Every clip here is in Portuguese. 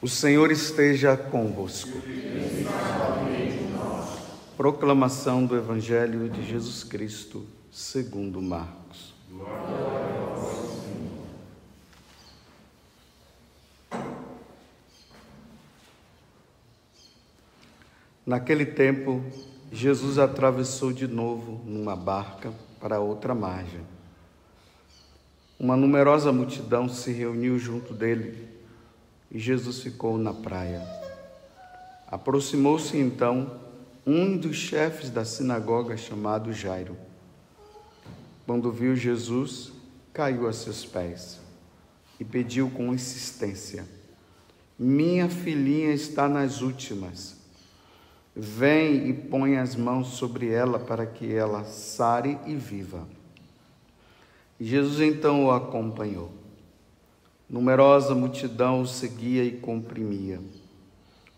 O Senhor esteja convosco. Proclamação do Evangelho de Jesus Cristo, segundo Marcos. Naquele tempo, Jesus atravessou de novo numa barca para outra margem. Uma numerosa multidão se reuniu junto dele e Jesus ficou na praia. Aproximou-se então um dos chefes da sinagoga chamado Jairo. Quando viu Jesus, caiu a seus pés e pediu com insistência: Minha filhinha está nas últimas. Vem e põe as mãos sobre ela para que ela sare e viva. Jesus então o acompanhou. Numerosa multidão o seguia e comprimia.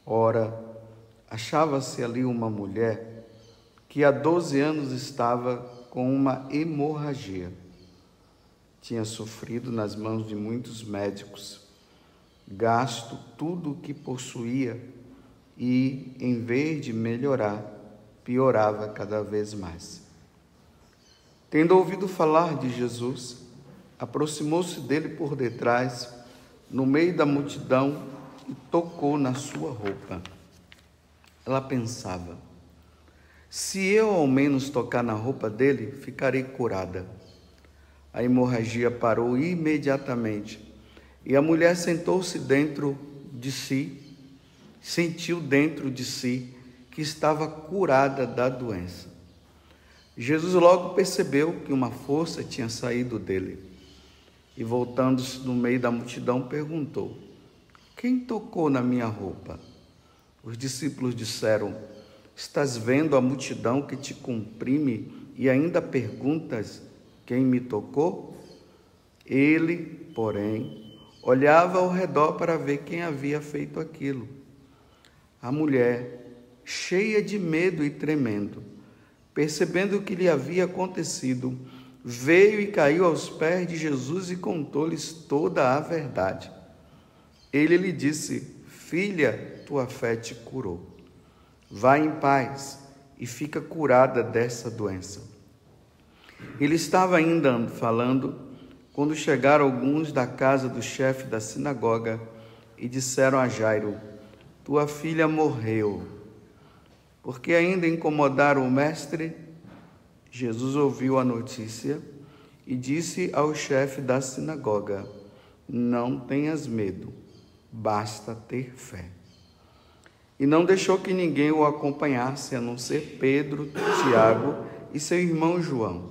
Ora, achava-se ali uma mulher que há doze anos estava com uma hemorragia. Tinha sofrido nas mãos de muitos médicos, gasto tudo o que possuía e, em vez de melhorar, piorava cada vez mais. Tendo ouvido falar de Jesus, aproximou-se dele por detrás, no meio da multidão, e tocou na sua roupa. Ela pensava: se eu ao menos tocar na roupa dele, ficarei curada. A hemorragia parou imediatamente e a mulher sentou-se dentro de si, sentiu dentro de si que estava curada da doença. Jesus logo percebeu que uma força tinha saído dele e, voltando-se no meio da multidão, perguntou: Quem tocou na minha roupa? Os discípulos disseram: Estás vendo a multidão que te comprime e ainda perguntas: Quem me tocou? Ele, porém, olhava ao redor para ver quem havia feito aquilo. A mulher, cheia de medo e tremendo, percebendo o que lhe havia acontecido, veio e caiu aos pés de Jesus e contou-lhes toda a verdade. Ele lhe disse: Filha, tua fé te curou. Vá em paz e fica curada dessa doença. Ele estava ainda falando quando chegaram alguns da casa do chefe da sinagoga e disseram a Jairo: Tua filha morreu. Porque ainda incomodaram o mestre? Jesus ouviu a notícia e disse ao chefe da sinagoga: Não tenhas medo, basta ter fé. E não deixou que ninguém o acompanhasse, a não ser Pedro, Tiago e seu irmão João.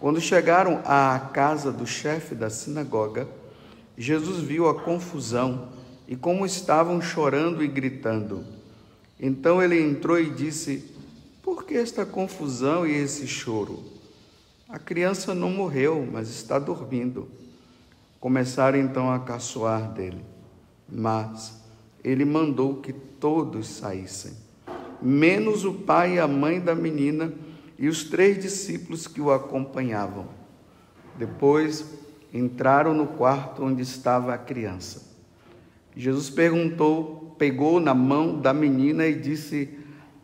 Quando chegaram à casa do chefe da sinagoga, Jesus viu a confusão e como estavam chorando e gritando. Então ele entrou e disse: por que esta confusão e esse choro? A criança não morreu, mas está dormindo. Começaram então a caçoar dele, mas ele mandou que todos saíssem, menos o pai e a mãe da menina e os três discípulos que o acompanhavam. Depois entraram no quarto onde estava a criança. Jesus perguntou, pegou na mão da menina e disse: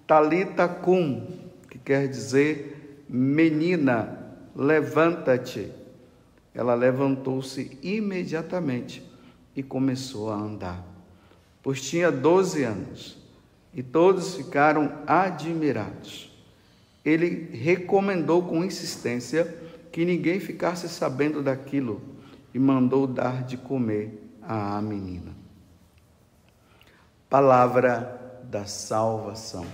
Talita cum, que quer dizer menina, levanta-te. Ela levantou-se imediatamente e começou a andar, pois tinha doze anos, e todos ficaram admirados. Ele recomendou com insistência que ninguém ficasse sabendo daquilo e mandou dar de comer à menina. Palavra da salvação.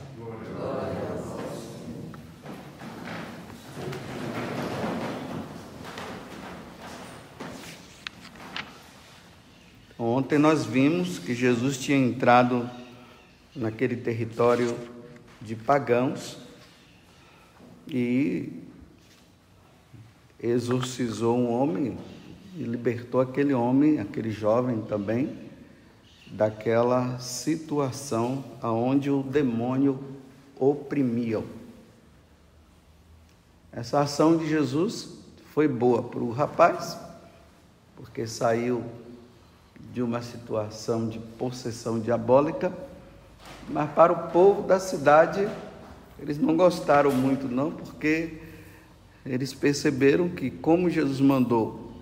Ontem nós vimos que Jesus tinha entrado naquele território de pagãos e exorcizou um homem e libertou aquele homem, aquele jovem também, daquela situação aonde o demônio oprimia. Essa ação de Jesus foi boa para o rapaz, porque saiu de uma situação de possessão diabólica, mas para o povo da cidade eles não gostaram muito não, porque eles perceberam que como Jesus mandou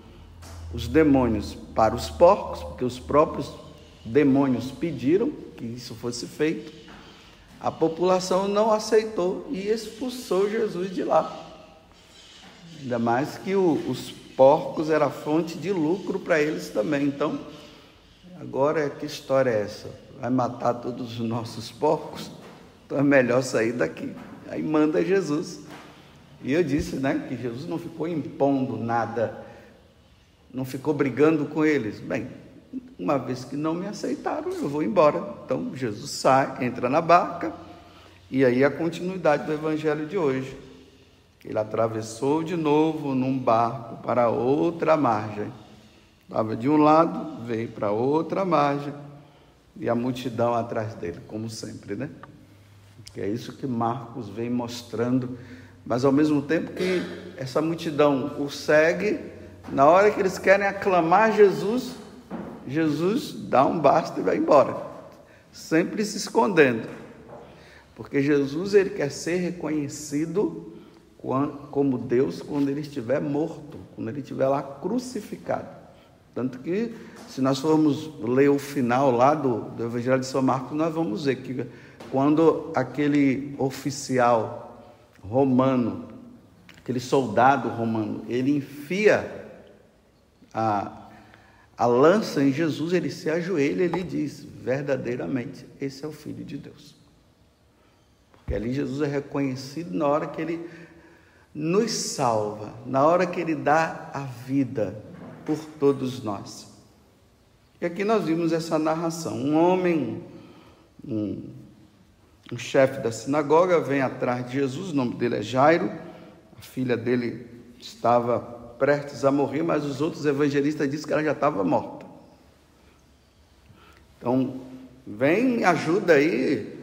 os demônios para os porcos, porque os próprios demônios pediram que isso fosse feito, a população não aceitou e expulsou Jesus de lá. Ainda mais que o, os porcos era fonte de lucro para eles também. Então, agora que história é essa? Vai matar todos os nossos porcos? Então é melhor sair daqui. Aí manda Jesus. E eu disse, né, que Jesus não ficou impondo nada, não ficou brigando com eles. Bem, uma vez que não me aceitaram, eu vou embora. Então Jesus sai, entra na barca, e aí a continuidade do evangelho de hoje. Ele atravessou de novo num barco para outra margem. Estava de um lado, veio para outra margem e a multidão atrás dele, como sempre, né? Que é isso que Marcos vem mostrando, mas ao mesmo tempo que essa multidão o segue, na hora que eles querem aclamar Jesus, Jesus dá um basta e vai embora, sempre se escondendo, porque Jesus ele quer ser reconhecido como Deus quando ele estiver morto, quando ele estiver lá crucificado. Tanto que, se nós formos ler o final lá do, do Evangelho de São Marcos, nós vamos ver que quando aquele oficial romano, aquele soldado romano, ele enfia a, a lança em Jesus, ele se ajoelha e ele diz: verdadeiramente, esse é o Filho de Deus. Porque ali Jesus é reconhecido na hora que ele nos salva, na hora que Ele dá a vida por todos nós. E aqui nós vimos essa narração: um homem, um, um chefe da sinagoga, vem atrás de Jesus, o nome dele é Jairo, a filha dele estava prestes a morrer, mas os outros evangelistas dizem que ela já estava morta. Então, vem, ajuda aí,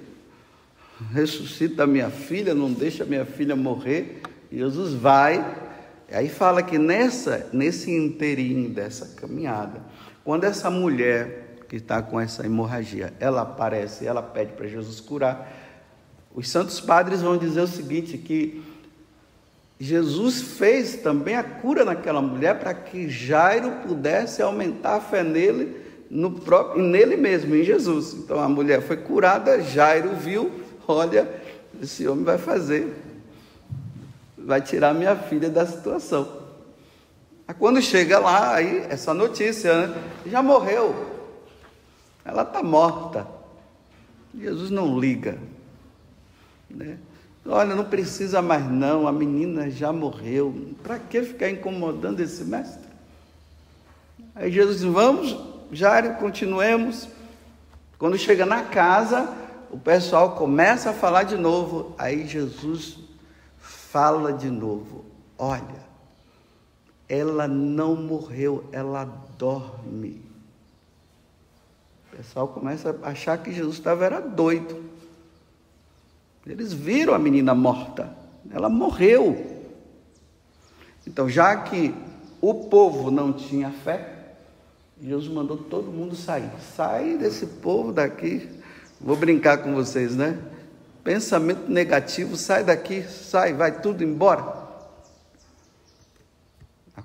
ressuscita a minha filha, não deixa a minha filha morrer. Jesus vai, aí fala que nessa, nesse inteirinho dessa caminhada, quando essa mulher que está com essa hemorragia, ela aparece, ela pede para Jesus curar, os santos padres vão dizer o seguinte, que Jesus fez também a cura naquela mulher para que Jairo pudesse aumentar a fé nele, no próprio, nele mesmo, em Jesus. Então a mulher foi curada, Jairo viu, olha, esse homem vai fazer vai tirar minha filha da situação. Aí quando chega lá, aí essa notícia, né? Já morreu. Ela está morta. Jesus não liga. Né? Olha, não precisa mais não, a menina já morreu. Para que ficar incomodando esse mestre? Aí Jesus diz, vamos, Jário, continuemos. Quando chega na casa, o pessoal começa a falar de novo. Aí Jesus fala de novo: olha, ela não morreu, ela dorme. O pessoal começa a achar que Jesus estava era doido. Eles viram a menina morta, ela morreu. Então, já que o povo não tinha fé, Jesus mandou todo mundo sair. Sai desse povo daqui. Vou brincar com vocês, né? Pensamento negativo, sai daqui, sai, vai tudo embora.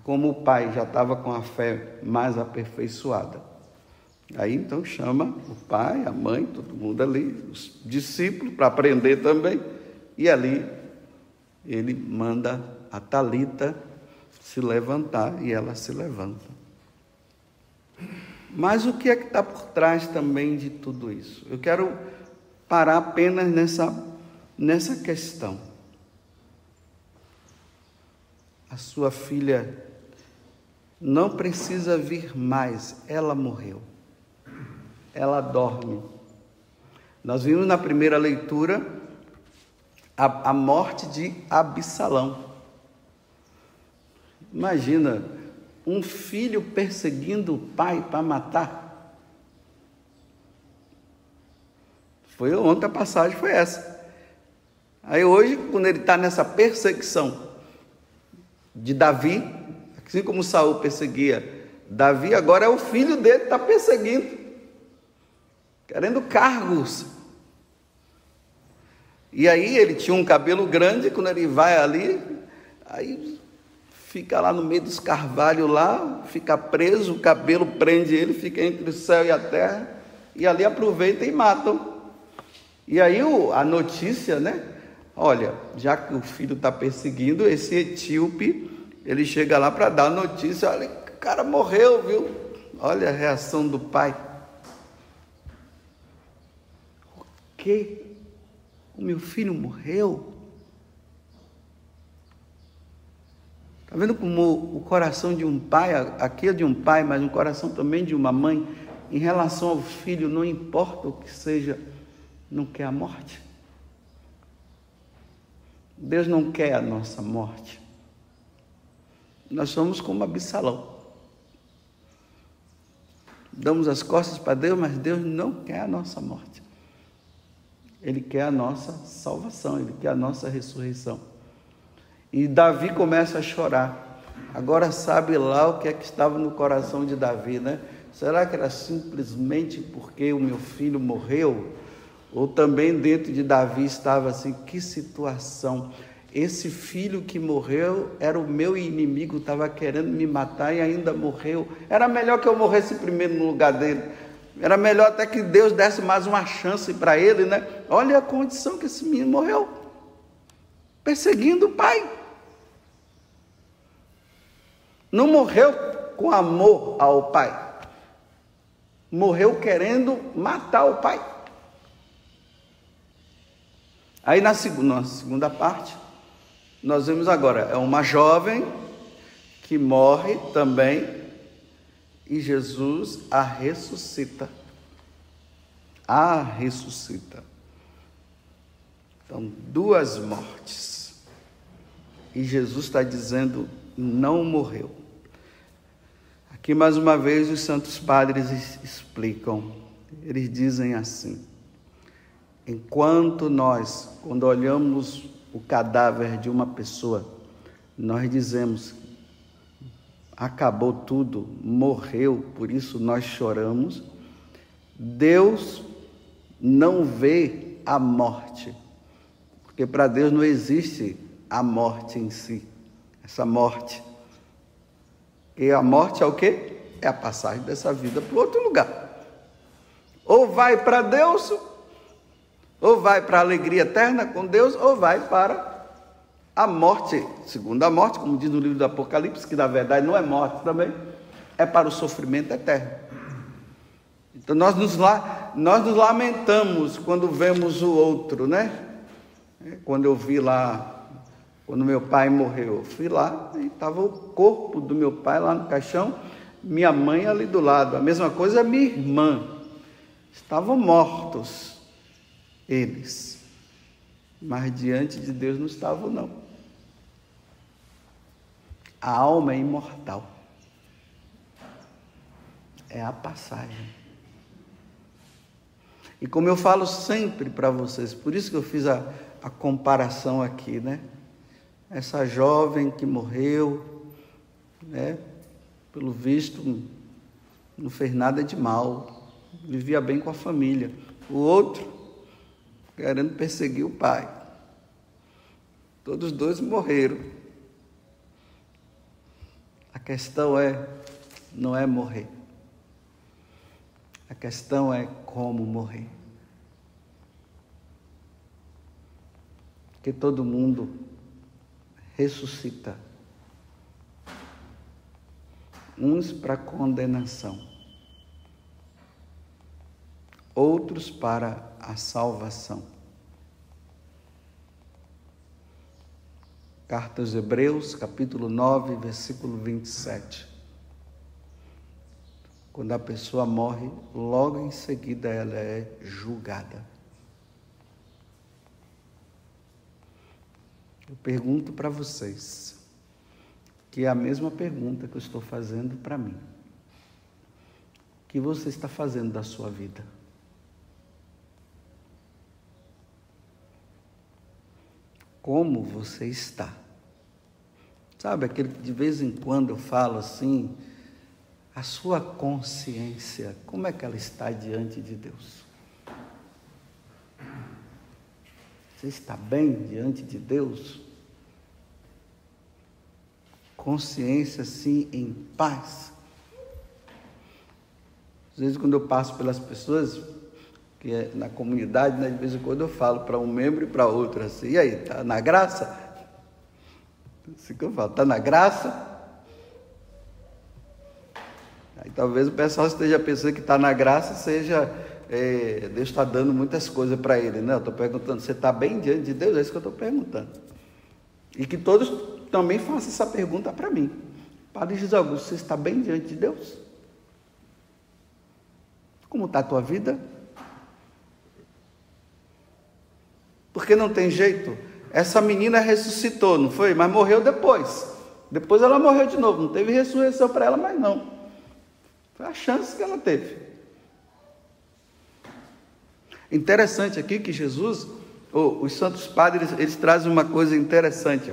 Como o pai já estava com a fé mais aperfeiçoada. Aí então chama o pai, a mãe, todo mundo ali, os discípulos para aprender também. E ali ele manda a Talita se levantar e ela se levanta. Mas o que é que está por trás também de tudo isso? Eu quero parar apenas nessa, nessa questão. A sua filha não precisa vir mais, ela morreu. Ela dorme. Nós vimos na primeira leitura a, a morte de Absalão. Imagina um filho perseguindo o pai para matar. Foi ontem a passagem foi essa. Aí hoje, quando ele está nessa perseguição de Davi, assim como Saul perseguia Davi agora é o filho dele que está perseguindo, querendo cargos. E aí ele tinha um cabelo grande, quando ele vai ali, aí fica lá no meio dos carvalhos lá, fica preso, o cabelo prende ele, fica entre o céu e a terra, e ali aproveita e matam. E aí a notícia, né? Olha, já que o filho está perseguindo, esse etíope, ele chega lá para dar notícia, olha, o cara morreu, viu? Olha a reação do pai. O O meu filho morreu? Está vendo como o coração de um pai, aqui é de um pai, mas um coração também de uma mãe, em relação ao filho, não importa o que seja, não quer a morte? Deus não quer a nossa morte. Nós somos como Absalão. Damos as costas para Deus, mas Deus não quer a nossa morte. Ele quer a nossa salvação, ele quer a nossa ressurreição. E Davi começa a chorar. Agora sabe lá o que é que estava no coração de Davi, né? Será que era simplesmente porque o meu filho morreu? Ou também dentro de Davi estava assim: que situação! Esse filho que morreu era o meu inimigo, estava querendo me matar e ainda morreu. Era melhor que eu morresse primeiro no lugar dele. Era melhor até que Deus desse mais uma chance para ele, né? Olha a condição que esse menino morreu perseguindo o pai. Não morreu com amor ao pai. Morreu querendo matar o pai. Aí na segunda, na segunda parte, nós vemos agora, é uma jovem que morre também e Jesus a ressuscita. A ressuscita. Então, duas mortes. E Jesus está dizendo: não morreu. Aqui mais uma vez os santos padres explicam. Eles dizem assim: enquanto nós, quando olhamos o cadáver de uma pessoa, nós dizemos acabou tudo, morreu, por isso nós choramos. Deus não vê a morte, porque para Deus não existe a morte em si, essa morte. E a morte é o quê? É a passagem dessa vida para outro lugar. Ou vai para Deus, ou vai para a alegria eterna com Deus, ou vai para a morte, segunda morte, como diz no livro do Apocalipse, que na verdade não é morte também, é para o sofrimento eterno. Então nós nos, nós nos lamentamos quando vemos o outro, né? Quando eu vi lá, quando meu pai morreu, eu fui lá e estava o corpo do meu pai lá no caixão, minha mãe ali do lado. A mesma coisa a minha irmã. Estavam mortos eles. Mas diante de Deus não estavam, não. A alma é imortal. É a passagem. E como eu falo sempre para vocês, por isso que eu fiz a, a comparação aqui, né? Essa jovem que morreu, né? Pelo visto, não fez nada de mal, vivia bem com a família. O outro, querendo perseguir o pai. Todos dois morreram. A questão é, não é morrer. A questão é como morrer. Que todo mundo ressuscita. Uns para condenação, outros para a salvação. Carta aos Hebreus, capítulo 9, versículo 27. Quando a pessoa morre, logo em seguida ela é julgada. Eu pergunto para vocês, que é a mesma pergunta que eu estou fazendo para mim. O que você está fazendo da sua vida? Como você está. Sabe aquele que de vez em quando eu falo assim, A sua consciência, como é que ela está diante de Deus? Você está bem diante de Deus? Consciência, sim, em paz. Às vezes, quando eu passo pelas pessoas, que é na comunidade, né, de vez em quando eu falo para um membro e para outro assim, e aí, tá na graça? Assim que eu falo, tá na graça? Aí talvez o pessoal esteja pensando que está na graça seja é, Deus está dando muitas coisas para ele, né? Eu estou perguntando, você está bem diante de Deus? É isso que eu estou perguntando. E que todos também façam essa pergunta para mim. Padre Jesus Augusto, você está bem diante de Deus? Como está a tua vida? Porque não tem jeito. Essa menina ressuscitou, não foi? Mas morreu depois. Depois ela morreu de novo. Não teve ressurreição para ela, mas não. Foi a chance que ela teve. Interessante aqui que Jesus, oh, os santos padres, eles trazem uma coisa interessante.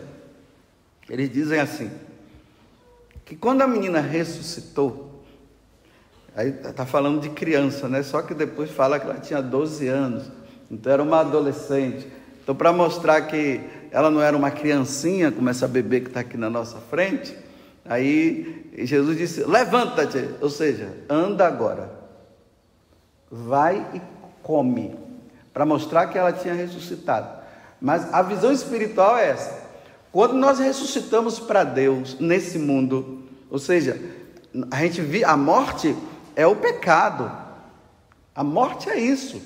Eles dizem assim: que quando a menina ressuscitou, aí está falando de criança, né? Só que depois fala que ela tinha 12 anos, então era uma adolescente. Então, para mostrar que ela não era uma criancinha, como essa bebê que está aqui na nossa frente, aí Jesus disse: Levanta-te, ou seja, anda agora, vai e come, para mostrar que ela tinha ressuscitado. Mas a visão espiritual é essa. Quando nós ressuscitamos para Deus nesse mundo, ou seja, a gente vê a morte é o pecado. A morte é isso.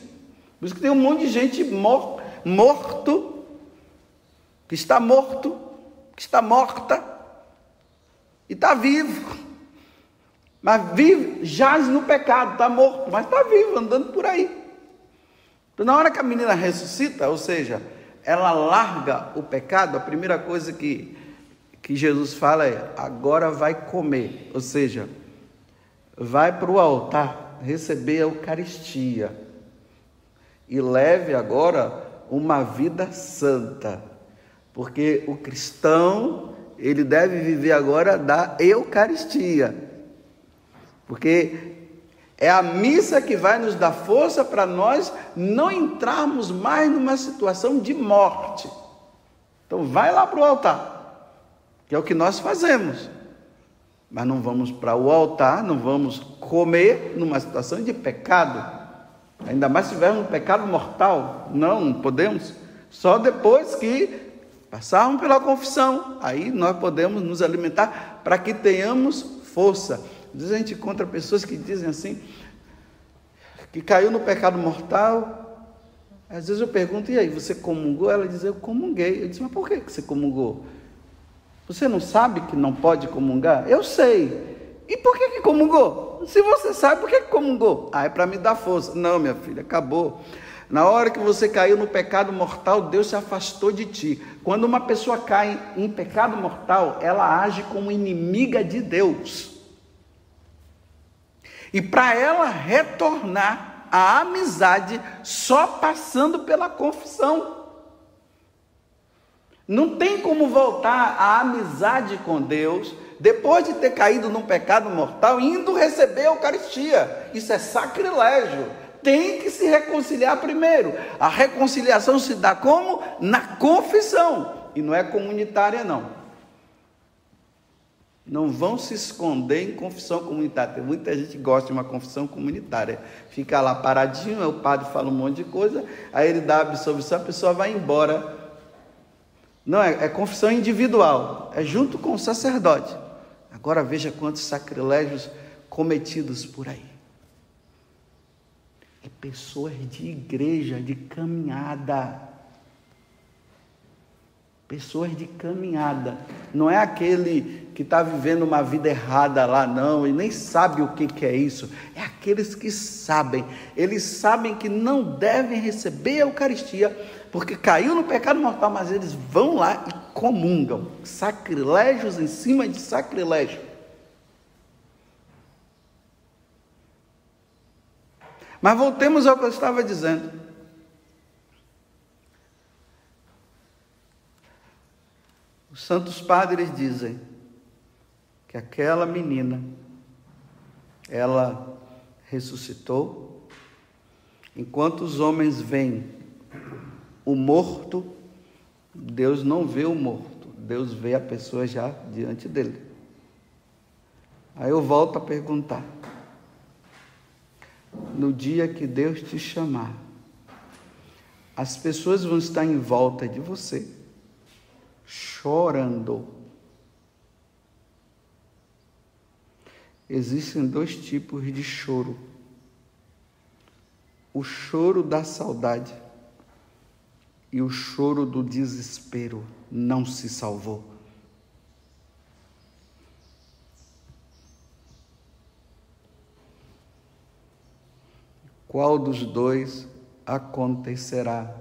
Por isso que tem um monte de gente mor morto, que está morto, que está morta e está vivo. Mas vive, jaz no pecado, está morto, mas está vivo, andando por aí. Então, na hora que a menina ressuscita, ou seja, ela larga o pecado, a primeira coisa que, que Jesus fala é: agora vai comer, ou seja, vai para o altar receber a Eucaristia e leve agora uma vida santa, porque o cristão ele deve viver agora da Eucaristia, porque é a missa que vai nos dar força para nós não entrarmos mais numa situação de morte. Então, vai lá para o altar, que é o que nós fazemos. Mas não vamos para o altar, não vamos comer numa situação de pecado. Ainda mais se tivermos um pecado mortal. Não, podemos. Só depois que passarmos pela confissão, aí nós podemos nos alimentar para que tenhamos força. Às vezes a gente encontra pessoas que dizem assim, que caiu no pecado mortal. Às vezes eu pergunto, e aí, você comungou? Ela diz, eu comunguei. Eu disse, mas por que você comungou? Você não sabe que não pode comungar? Eu sei. E por que, que comungou? Se você sabe, por que, que comungou? Ah, é para me dar força. Não, minha filha, acabou. Na hora que você caiu no pecado mortal, Deus se afastou de ti. Quando uma pessoa cai em pecado mortal, ela age como inimiga de Deus. E para ela retornar à amizade só passando pela confissão. Não tem como voltar à amizade com Deus depois de ter caído num pecado mortal, indo receber a Eucaristia. Isso é sacrilégio. Tem que se reconciliar primeiro. A reconciliação se dá como? Na confissão. E não é comunitária, não. Não vão se esconder em confissão comunitária. Tem muita gente que gosta de uma confissão comunitária. Fica lá paradinho, o padre fala um monte de coisa, aí ele dá a absolvição, a pessoa vai embora. Não, é, é confissão individual, é junto com o sacerdote. Agora veja quantos sacrilégios cometidos por aí. É pessoas de igreja, de caminhada Pessoas de caminhada. Não é aquele que está vivendo uma vida errada lá, não, e nem sabe o que, que é isso. É aqueles que sabem. Eles sabem que não devem receber a Eucaristia, porque caiu no pecado mortal, mas eles vão lá e comungam. Sacrilégios em cima de sacrilégio. Mas voltemos ao que eu estava dizendo. Os santos padres dizem que aquela menina ela ressuscitou. Enquanto os homens veem o morto, Deus não vê o morto, Deus vê a pessoa já diante dele. Aí eu volto a perguntar: no dia que Deus te chamar, as pessoas vão estar em volta de você, chorando. Existem dois tipos de choro: o choro da saudade e o choro do desespero. Não se salvou. Qual dos dois acontecerá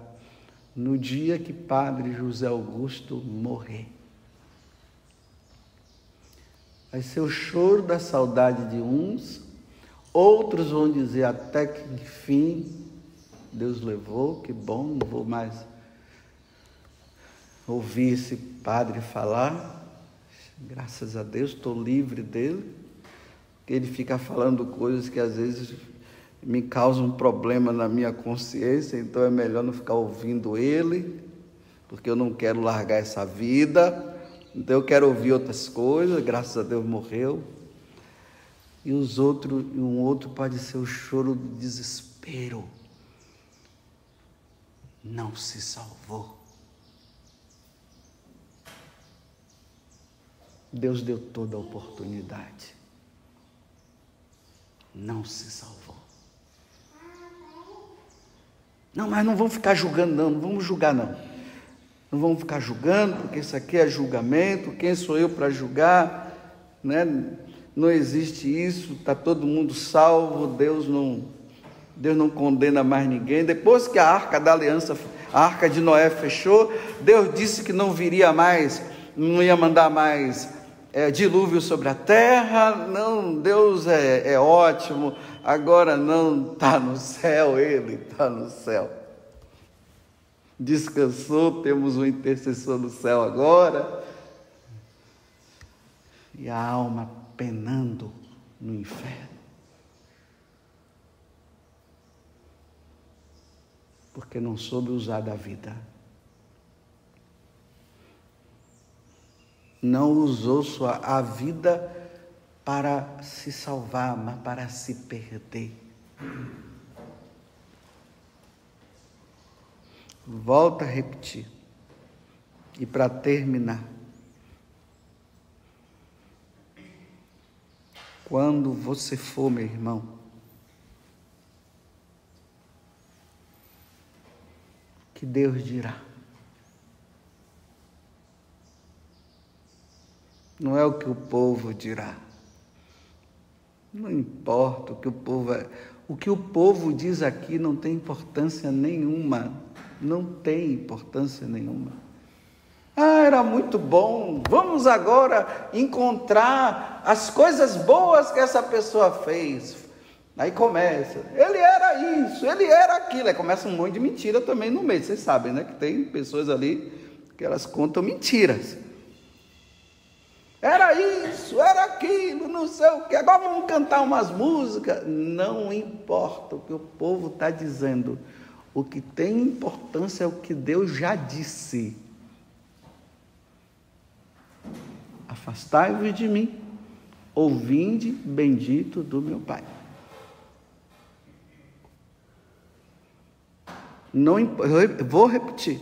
no dia que Padre José Augusto morrer? Vai ser o choro da saudade de uns, outros vão dizer até que enfim Deus levou, que bom, não vou mais ouvir esse padre falar. Graças a Deus, estou livre dele. Ele fica falando coisas que às vezes me causa um problema na minha consciência, então é melhor não ficar ouvindo ele, porque eu não quero largar essa vida. Então eu quero ouvir outras coisas, graças a Deus morreu. E os outros, um outro pode ser o choro do desespero. Não se salvou. Deus deu toda a oportunidade. Não se salvou. Não, mas não vamos ficar julgando, não, não vamos julgar, não. Não vamos ficar julgando, porque isso aqui é julgamento, quem sou eu para julgar? Né? Não existe isso, está todo mundo salvo, Deus não, Deus não condena mais ninguém. Depois que a arca da aliança, a arca de Noé fechou, Deus disse que não viria mais, não ia mandar mais é, dilúvio sobre a terra. Não, Deus é, é ótimo, agora não está no céu, Ele está no céu. Descansou, temos um intercessor no céu agora. E a alma penando no inferno. Porque não soube usar da vida. Não usou sua, a vida para se salvar, mas para se perder. Volta a repetir. E para terminar, quando você for, meu irmão, que Deus dirá. Não é o que o povo dirá. Não importa o que o povo é. O que o povo diz aqui não tem importância nenhuma. Não tem importância nenhuma. Ah, era muito bom. Vamos agora encontrar as coisas boas que essa pessoa fez. Aí começa. Ele era isso, ele era aquilo. Aí começa um monte de mentira também no meio. Vocês sabem, né? Que tem pessoas ali que elas contam mentiras. Era isso, era aquilo, não sei o que. Agora vamos cantar umas músicas. Não importa o que o povo está dizendo. O que tem importância é o que Deus já disse. Afastai-vos de mim, ouvinde bendito do meu Pai. Não, vou repetir.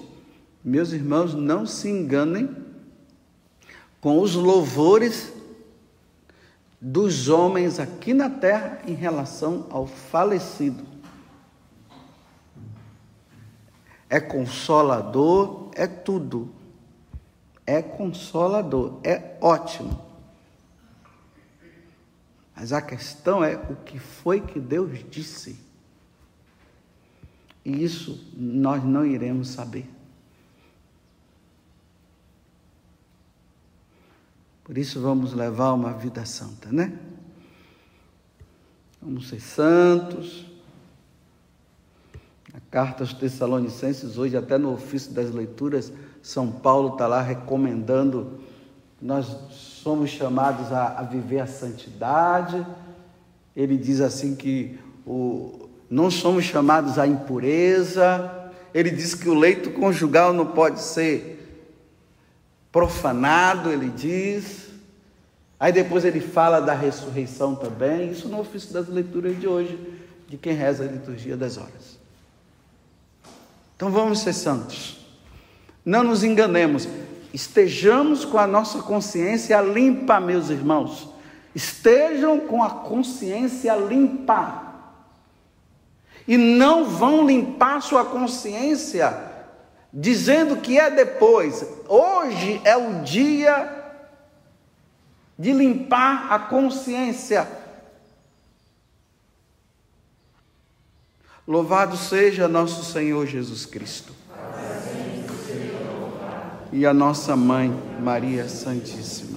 Meus irmãos, não se enganem com os louvores dos homens aqui na terra em relação ao falecido. É consolador, é tudo. É consolador, é ótimo. Mas a questão é o que foi que Deus disse. E isso nós não iremos saber. Por isso vamos levar uma vida santa, né? Vamos ser santos. A carta aos Tessalonicenses, hoje, até no ofício das leituras, São Paulo está lá recomendando. Nós somos chamados a, a viver a santidade, ele diz assim que o, não somos chamados à impureza, ele diz que o leito conjugal não pode ser profanado, ele diz. Aí depois ele fala da ressurreição também, isso no ofício das leituras de hoje, de quem reza a liturgia das horas. Então vamos ser santos. Não nos enganemos, estejamos com a nossa consciência limpa, meus irmãos. Estejam com a consciência limpa. E não vão limpar sua consciência dizendo que é depois. Hoje é o dia de limpar a consciência. Louvado seja nosso Senhor Jesus Cristo. E a nossa mãe, Maria Santíssima.